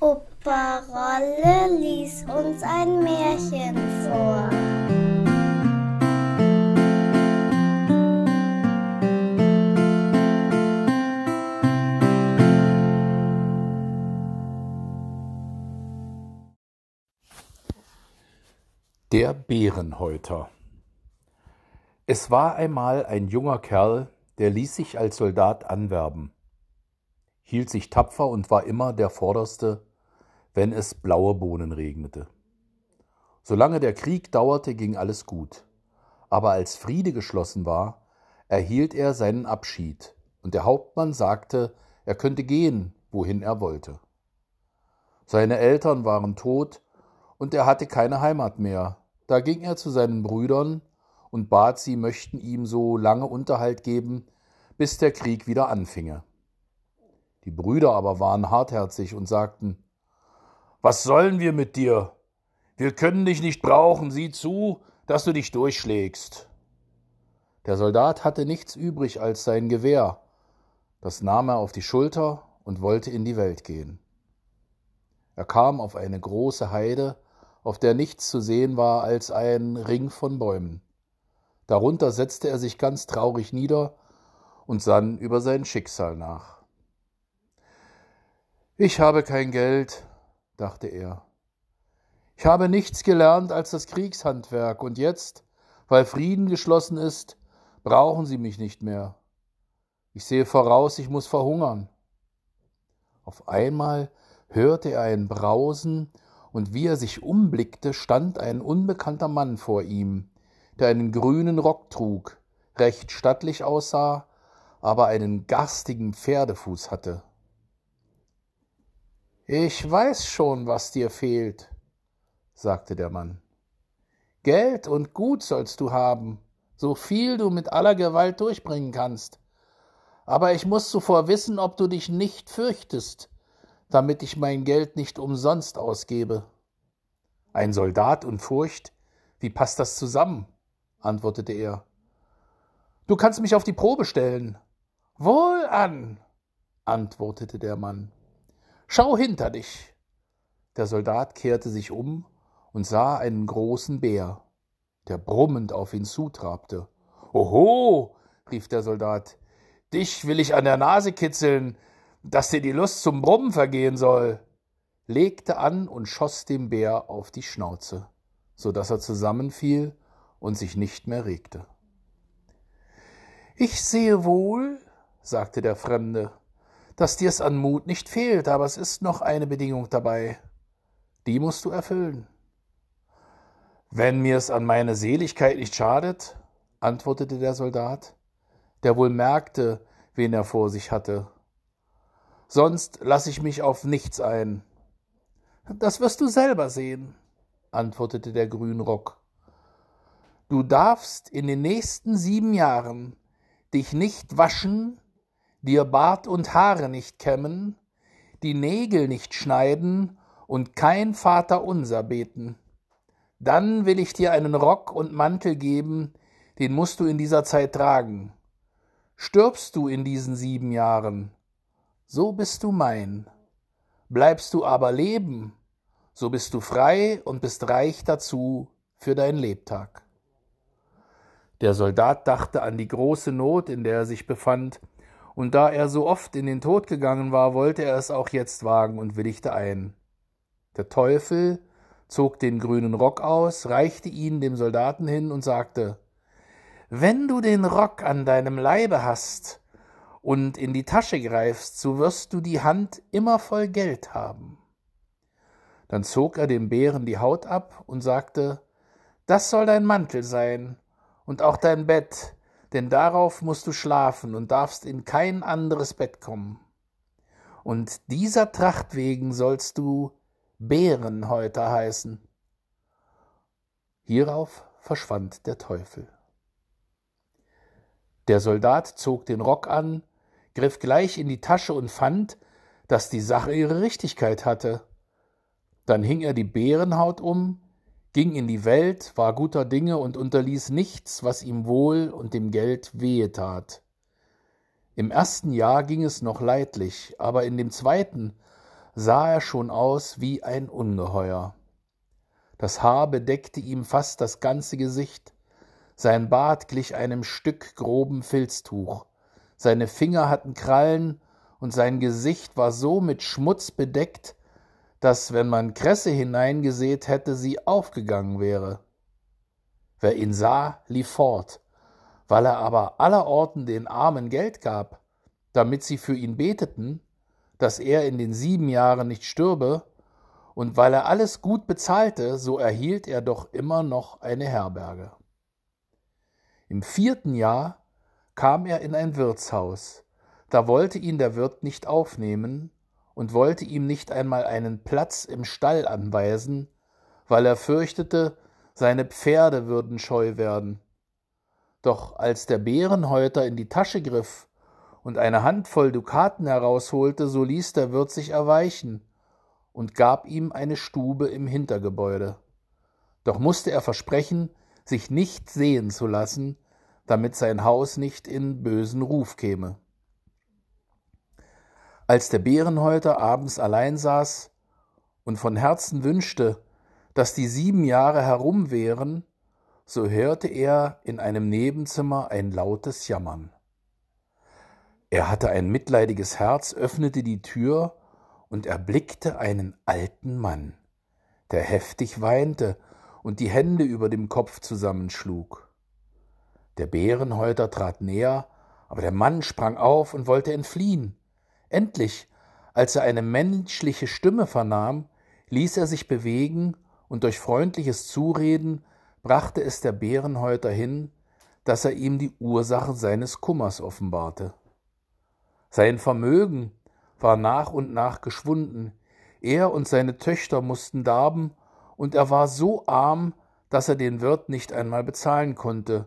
Opa Rolle lies uns ein Märchen vor. Der Bärenhäuter. Es war einmal ein junger Kerl, der ließ sich als Soldat anwerben, hielt sich tapfer und war immer der Vorderste, wenn es blaue Bohnen regnete. Solange der Krieg dauerte, ging alles gut, aber als Friede geschlossen war, erhielt er seinen Abschied, und der Hauptmann sagte, er könnte gehen, wohin er wollte. Seine Eltern waren tot, und er hatte keine Heimat mehr, da ging er zu seinen Brüdern und bat sie möchten ihm so lange Unterhalt geben, bis der Krieg wieder anfinge. Die Brüder aber waren hartherzig und sagten Was sollen wir mit dir? Wir können dich nicht brauchen, sieh zu, dass du dich durchschlägst. Der Soldat hatte nichts übrig als sein Gewehr, das nahm er auf die Schulter und wollte in die Welt gehen. Er kam auf eine große Heide, auf der nichts zu sehen war als ein Ring von Bäumen. Darunter setzte er sich ganz traurig nieder und sann über sein Schicksal nach. Ich habe kein Geld, dachte er. Ich habe nichts gelernt als das Kriegshandwerk, und jetzt, weil Frieden geschlossen ist, brauchen sie mich nicht mehr. Ich sehe voraus, ich muss verhungern. Auf einmal hörte er ein Brausen und wie er sich umblickte, stand ein unbekannter Mann vor ihm, der einen grünen Rock trug, recht stattlich aussah, aber einen garstigen Pferdefuß hatte. Ich weiß schon, was dir fehlt, sagte der Mann. Geld und Gut sollst du haben, so viel du mit aller Gewalt durchbringen kannst. Aber ich muss zuvor wissen, ob du dich nicht fürchtest, damit ich mein Geld nicht umsonst ausgebe. Ein Soldat und Furcht, wie passt das zusammen? antwortete er. Du kannst mich auf die Probe stellen. Wohlan, antwortete der Mann. Schau hinter dich. Der Soldat kehrte sich um und sah einen großen Bär, der brummend auf ihn zutrabte. Oho, rief der Soldat, dich will ich an der Nase kitzeln, dass dir die Lust zum Brummen vergehen soll, legte an und schoss dem Bär auf die Schnauze, so dass er zusammenfiel und sich nicht mehr regte. Ich sehe wohl, sagte der Fremde, dass dir's an Mut nicht fehlt, aber es ist noch eine Bedingung dabei. Die musst du erfüllen. Wenn mir's an meine Seligkeit nicht schadet, antwortete der Soldat, der wohl merkte, wen er vor sich hatte, sonst lass ich mich auf nichts ein. Das wirst du selber sehen, antwortete der Grünrock. Du darfst in den nächsten sieben Jahren dich nicht waschen, dir Bart und Haare nicht kämmen, die Nägel nicht schneiden und kein Vater unser beten. Dann will ich dir einen Rock und Mantel geben, den musst du in dieser Zeit tragen. Stirbst du in diesen sieben Jahren, so bist du mein. Bleibst du aber leben, so bist du frei und bist reich dazu für dein Lebtag. Der Soldat dachte an die große Not, in der er sich befand, und da er so oft in den Tod gegangen war, wollte er es auch jetzt wagen und willigte ein. Der Teufel zog den grünen Rock aus, reichte ihn dem Soldaten hin und sagte Wenn du den Rock an deinem Leibe hast und in die Tasche greifst, so wirst du die Hand immer voll Geld haben. Dann zog er dem Bären die Haut ab und sagte Das soll dein Mantel sein und auch dein Bett, denn darauf musst du schlafen und darfst in kein anderes Bett kommen. Und dieser Tracht wegen sollst du Bärenhäuter heißen. Hierauf verschwand der Teufel. Der Soldat zog den Rock an, griff gleich in die Tasche und fand, dass die Sache ihre Richtigkeit hatte. Dann hing er die Bärenhaut um, ging in die Welt, war guter Dinge und unterließ nichts, was ihm wohl und dem Geld wehe tat. Im ersten Jahr ging es noch leidlich, aber in dem zweiten sah er schon aus wie ein Ungeheuer. Das Haar bedeckte ihm fast das ganze Gesicht, sein Bart glich einem Stück groben Filztuch, seine Finger hatten Krallen und sein Gesicht war so mit Schmutz bedeckt, dass, wenn man Kresse hineingesät hätte, sie aufgegangen wäre. Wer ihn sah, lief fort, weil er aber allerorten den Armen Geld gab, damit sie für ihn beteten, dass er in den sieben Jahren nicht stürbe, und weil er alles gut bezahlte, so erhielt er doch immer noch eine Herberge. Im vierten Jahr kam er in ein Wirtshaus, da wollte ihn der Wirt nicht aufnehmen und wollte ihm nicht einmal einen Platz im Stall anweisen, weil er fürchtete, seine Pferde würden scheu werden. Doch als der Bärenhäuter in die Tasche griff und eine Handvoll Dukaten herausholte, so ließ der Wirt sich erweichen und gab ihm eine Stube im Hintergebäude. Doch musste er versprechen, sich nicht sehen zu lassen, damit sein Haus nicht in bösen Ruf käme. Als der Bärenhäuter abends allein saß und von Herzen wünschte, dass die sieben Jahre herum wären, so hörte er in einem Nebenzimmer ein lautes Jammern. Er hatte ein mitleidiges Herz, öffnete die Tür und erblickte einen alten Mann, der heftig weinte und die Hände über dem Kopf zusammenschlug. Der Bärenhäuter trat näher, aber der Mann sprang auf und wollte entfliehen. Endlich, als er eine menschliche Stimme vernahm, ließ er sich bewegen und durch freundliches Zureden brachte es der Bärenhäuter hin, dass er ihm die Ursache seines Kummers offenbarte. Sein Vermögen war nach und nach geschwunden, er und seine Töchter mussten darben, und er war so arm, dass er den Wirt nicht einmal bezahlen konnte,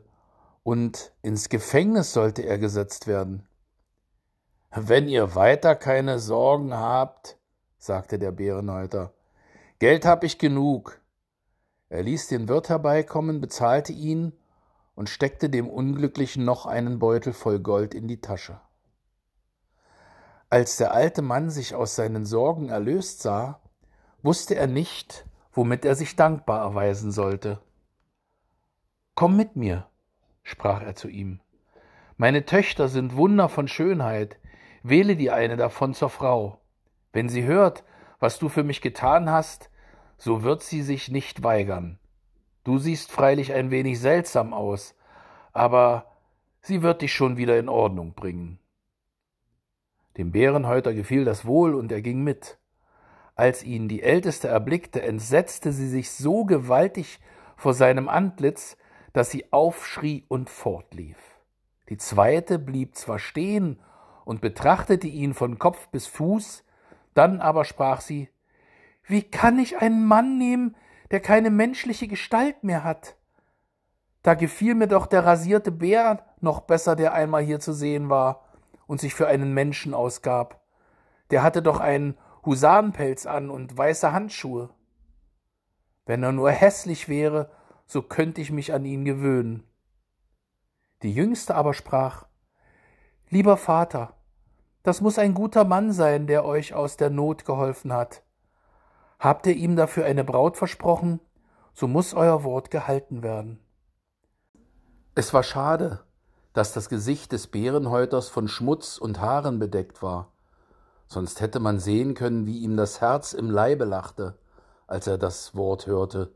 und ins Gefängnis sollte er gesetzt werden. Wenn ihr weiter keine Sorgen habt, sagte der Bärenhäuter, Geld hab ich genug. Er ließ den Wirt herbeikommen, bezahlte ihn und steckte dem Unglücklichen noch einen Beutel voll Gold in die Tasche. Als der alte Mann sich aus seinen Sorgen erlöst sah, wusste er nicht, womit er sich dankbar erweisen sollte. Komm mit mir, sprach er zu ihm. Meine Töchter sind Wunder von Schönheit, wähle dir eine davon zur Frau. Wenn sie hört, was du für mich getan hast, so wird sie sich nicht weigern. Du siehst freilich ein wenig seltsam aus, aber sie wird dich schon wieder in Ordnung bringen. Dem Bärenhäuter gefiel das wohl, und er ging mit. Als ihn die Älteste erblickte, entsetzte sie sich so gewaltig vor seinem Antlitz, dass sie aufschrie und fortlief. Die zweite blieb zwar stehen und betrachtete ihn von Kopf bis Fuß, dann aber sprach sie Wie kann ich einen Mann nehmen, der keine menschliche Gestalt mehr hat? Da gefiel mir doch der rasierte Bär noch besser, der einmal hier zu sehen war und sich für einen Menschen ausgab. Der hatte doch einen Husarenpelz an und weiße Handschuhe. Wenn er nur hässlich wäre, so könnte ich mich an ihn gewöhnen. Die Jüngste aber sprach Lieber Vater, das muss ein guter Mann sein, der euch aus der Not geholfen hat. Habt ihr ihm dafür eine Braut versprochen, so muss euer Wort gehalten werden. Es war schade, dass das Gesicht des Bärenhäuters von Schmutz und Haaren bedeckt war, sonst hätte man sehen können, wie ihm das Herz im Leibe lachte, als er das Wort hörte.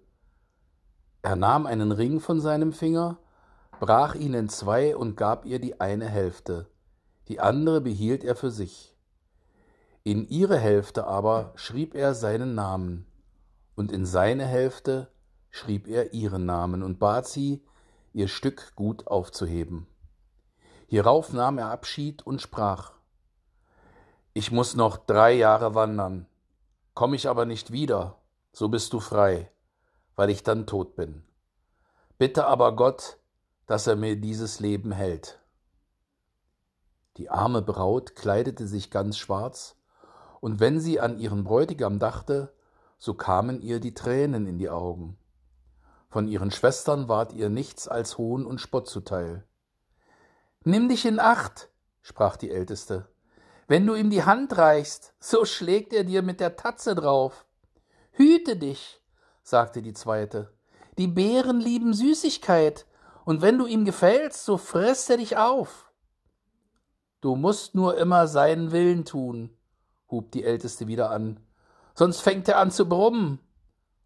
Er nahm einen Ring von seinem Finger, brach ihn in zwei und gab ihr die eine Hälfte, die andere behielt er für sich. In ihre Hälfte aber schrieb er seinen Namen, und in seine Hälfte schrieb er ihren Namen und bat sie, ihr Stück gut aufzuheben. Hierauf nahm er Abschied und sprach Ich muss noch drei Jahre wandern, komm ich aber nicht wieder, so bist du frei, weil ich dann tot bin. Bitte aber Gott, dass er mir dieses Leben hält. Die arme Braut kleidete sich ganz schwarz, und wenn sie an ihren Bräutigam dachte, so kamen ihr die Tränen in die Augen. Von ihren Schwestern ward ihr nichts als Hohn und Spott zuteil. Nimm dich in Acht, sprach die Älteste. Wenn du ihm die Hand reichst, so schlägt er dir mit der Tatze drauf. Hüte dich, sagte die zweite. Die Bären lieben Süßigkeit, und wenn du ihm gefällst, so frisst er dich auf. Du musst nur immer seinen Willen tun, hub die Älteste wieder an, sonst fängt er an zu brummen.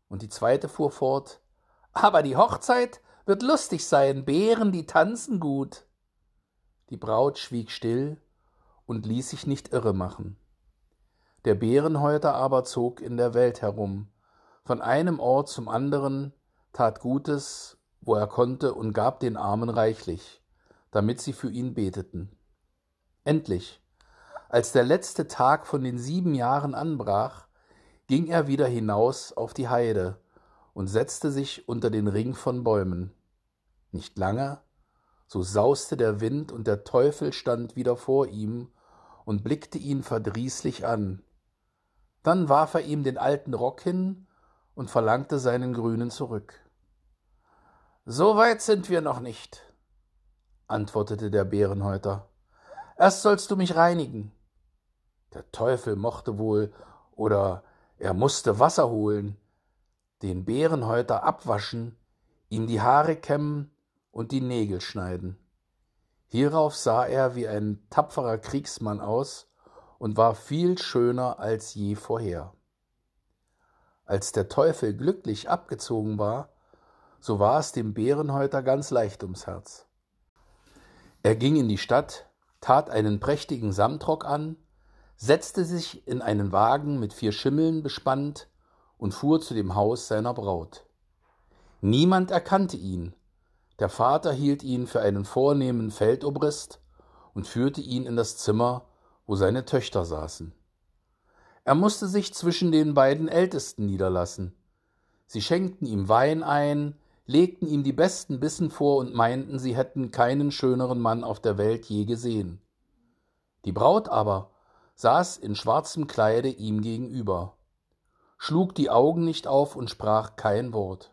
Und die zweite fuhr fort, aber die Hochzeit wird lustig sein, Bären, die tanzen gut. Die Braut schwieg still und ließ sich nicht irre machen. Der Bärenhäuter aber zog in der Welt herum, von einem Ort zum anderen, tat Gutes, wo er konnte, und gab den Armen reichlich, damit sie für ihn beteten. Endlich, als der letzte Tag von den sieben Jahren anbrach, ging er wieder hinaus auf die Heide und setzte sich unter den Ring von Bäumen. Nicht lange, so sauste der Wind und der Teufel stand wieder vor ihm und blickte ihn verdrießlich an. Dann warf er ihm den alten Rock hin und verlangte seinen grünen zurück. So weit sind wir noch nicht, antwortete der Bärenhäuter. Erst sollst du mich reinigen. Der Teufel mochte wohl oder er musste Wasser holen, den Bärenhäuter abwaschen, ihm die Haare kämmen und die Nägel schneiden. Hierauf sah er wie ein tapferer Kriegsmann aus und war viel schöner als je vorher. Als der Teufel glücklich abgezogen war, so war es dem Bärenhäuter ganz leicht ums Herz. Er ging in die Stadt, tat einen prächtigen Samtrock an, setzte sich in einen Wagen mit vier Schimmeln bespannt und fuhr zu dem Haus seiner Braut. Niemand erkannte ihn, der Vater hielt ihn für einen vornehmen Feldobrist und führte ihn in das Zimmer, wo seine Töchter saßen. Er musste sich zwischen den beiden Ältesten niederlassen. Sie schenkten ihm Wein ein, legten ihm die besten Bissen vor und meinten, sie hätten keinen schöneren Mann auf der Welt je gesehen. Die Braut aber saß in schwarzem Kleide ihm gegenüber, schlug die Augen nicht auf und sprach kein Wort.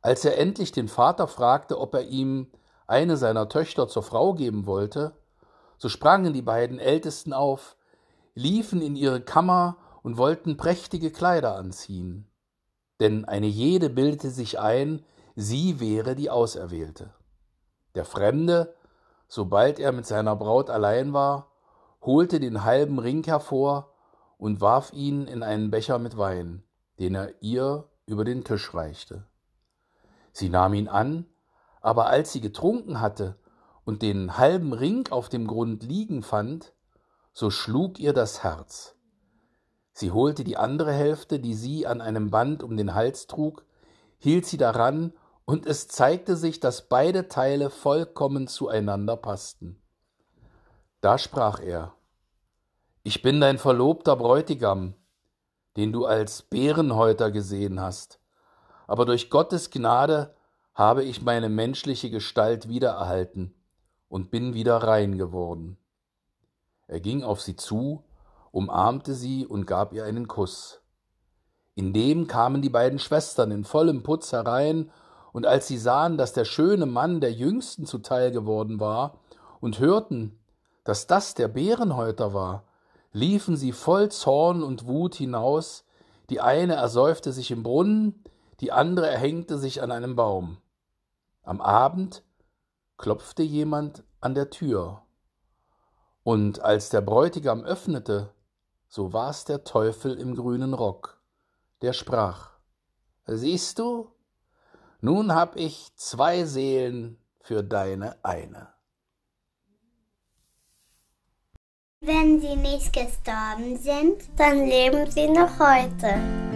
Als er endlich den Vater fragte, ob er ihm eine seiner Töchter zur Frau geben wollte, so sprangen die beiden Ältesten auf, liefen in ihre Kammer und wollten prächtige Kleider anziehen denn eine jede bildete sich ein, sie wäre die Auserwählte. Der Fremde, sobald er mit seiner Braut allein war, holte den halben Ring hervor und warf ihn in einen Becher mit Wein, den er ihr über den Tisch reichte. Sie nahm ihn an, aber als sie getrunken hatte und den halben Ring auf dem Grund liegen fand, so schlug ihr das Herz. Sie holte die andere Hälfte, die sie an einem Band um den Hals trug, hielt sie daran, und es zeigte sich, dass beide Teile vollkommen zueinander passten. Da sprach er Ich bin dein verlobter Bräutigam, den du als Bärenhäuter gesehen hast, aber durch Gottes Gnade habe ich meine menschliche Gestalt wiedererhalten und bin wieder rein geworden. Er ging auf sie zu, umarmte sie und gab ihr einen Kuss. Indem kamen die beiden Schwestern in vollem Putz herein, und als sie sahen, dass der schöne Mann der Jüngsten zuteil geworden war, und hörten, dass das der Bärenhäuter war, liefen sie voll Zorn und Wut hinaus, die eine ersäufte sich im Brunnen, die andere erhängte sich an einem Baum. Am Abend klopfte jemand an der Tür, und als der Bräutigam öffnete, so war's der Teufel im grünen Rock, der sprach Siehst du, nun hab ich zwei Seelen für deine eine. Wenn sie nicht gestorben sind, dann leben sie noch heute.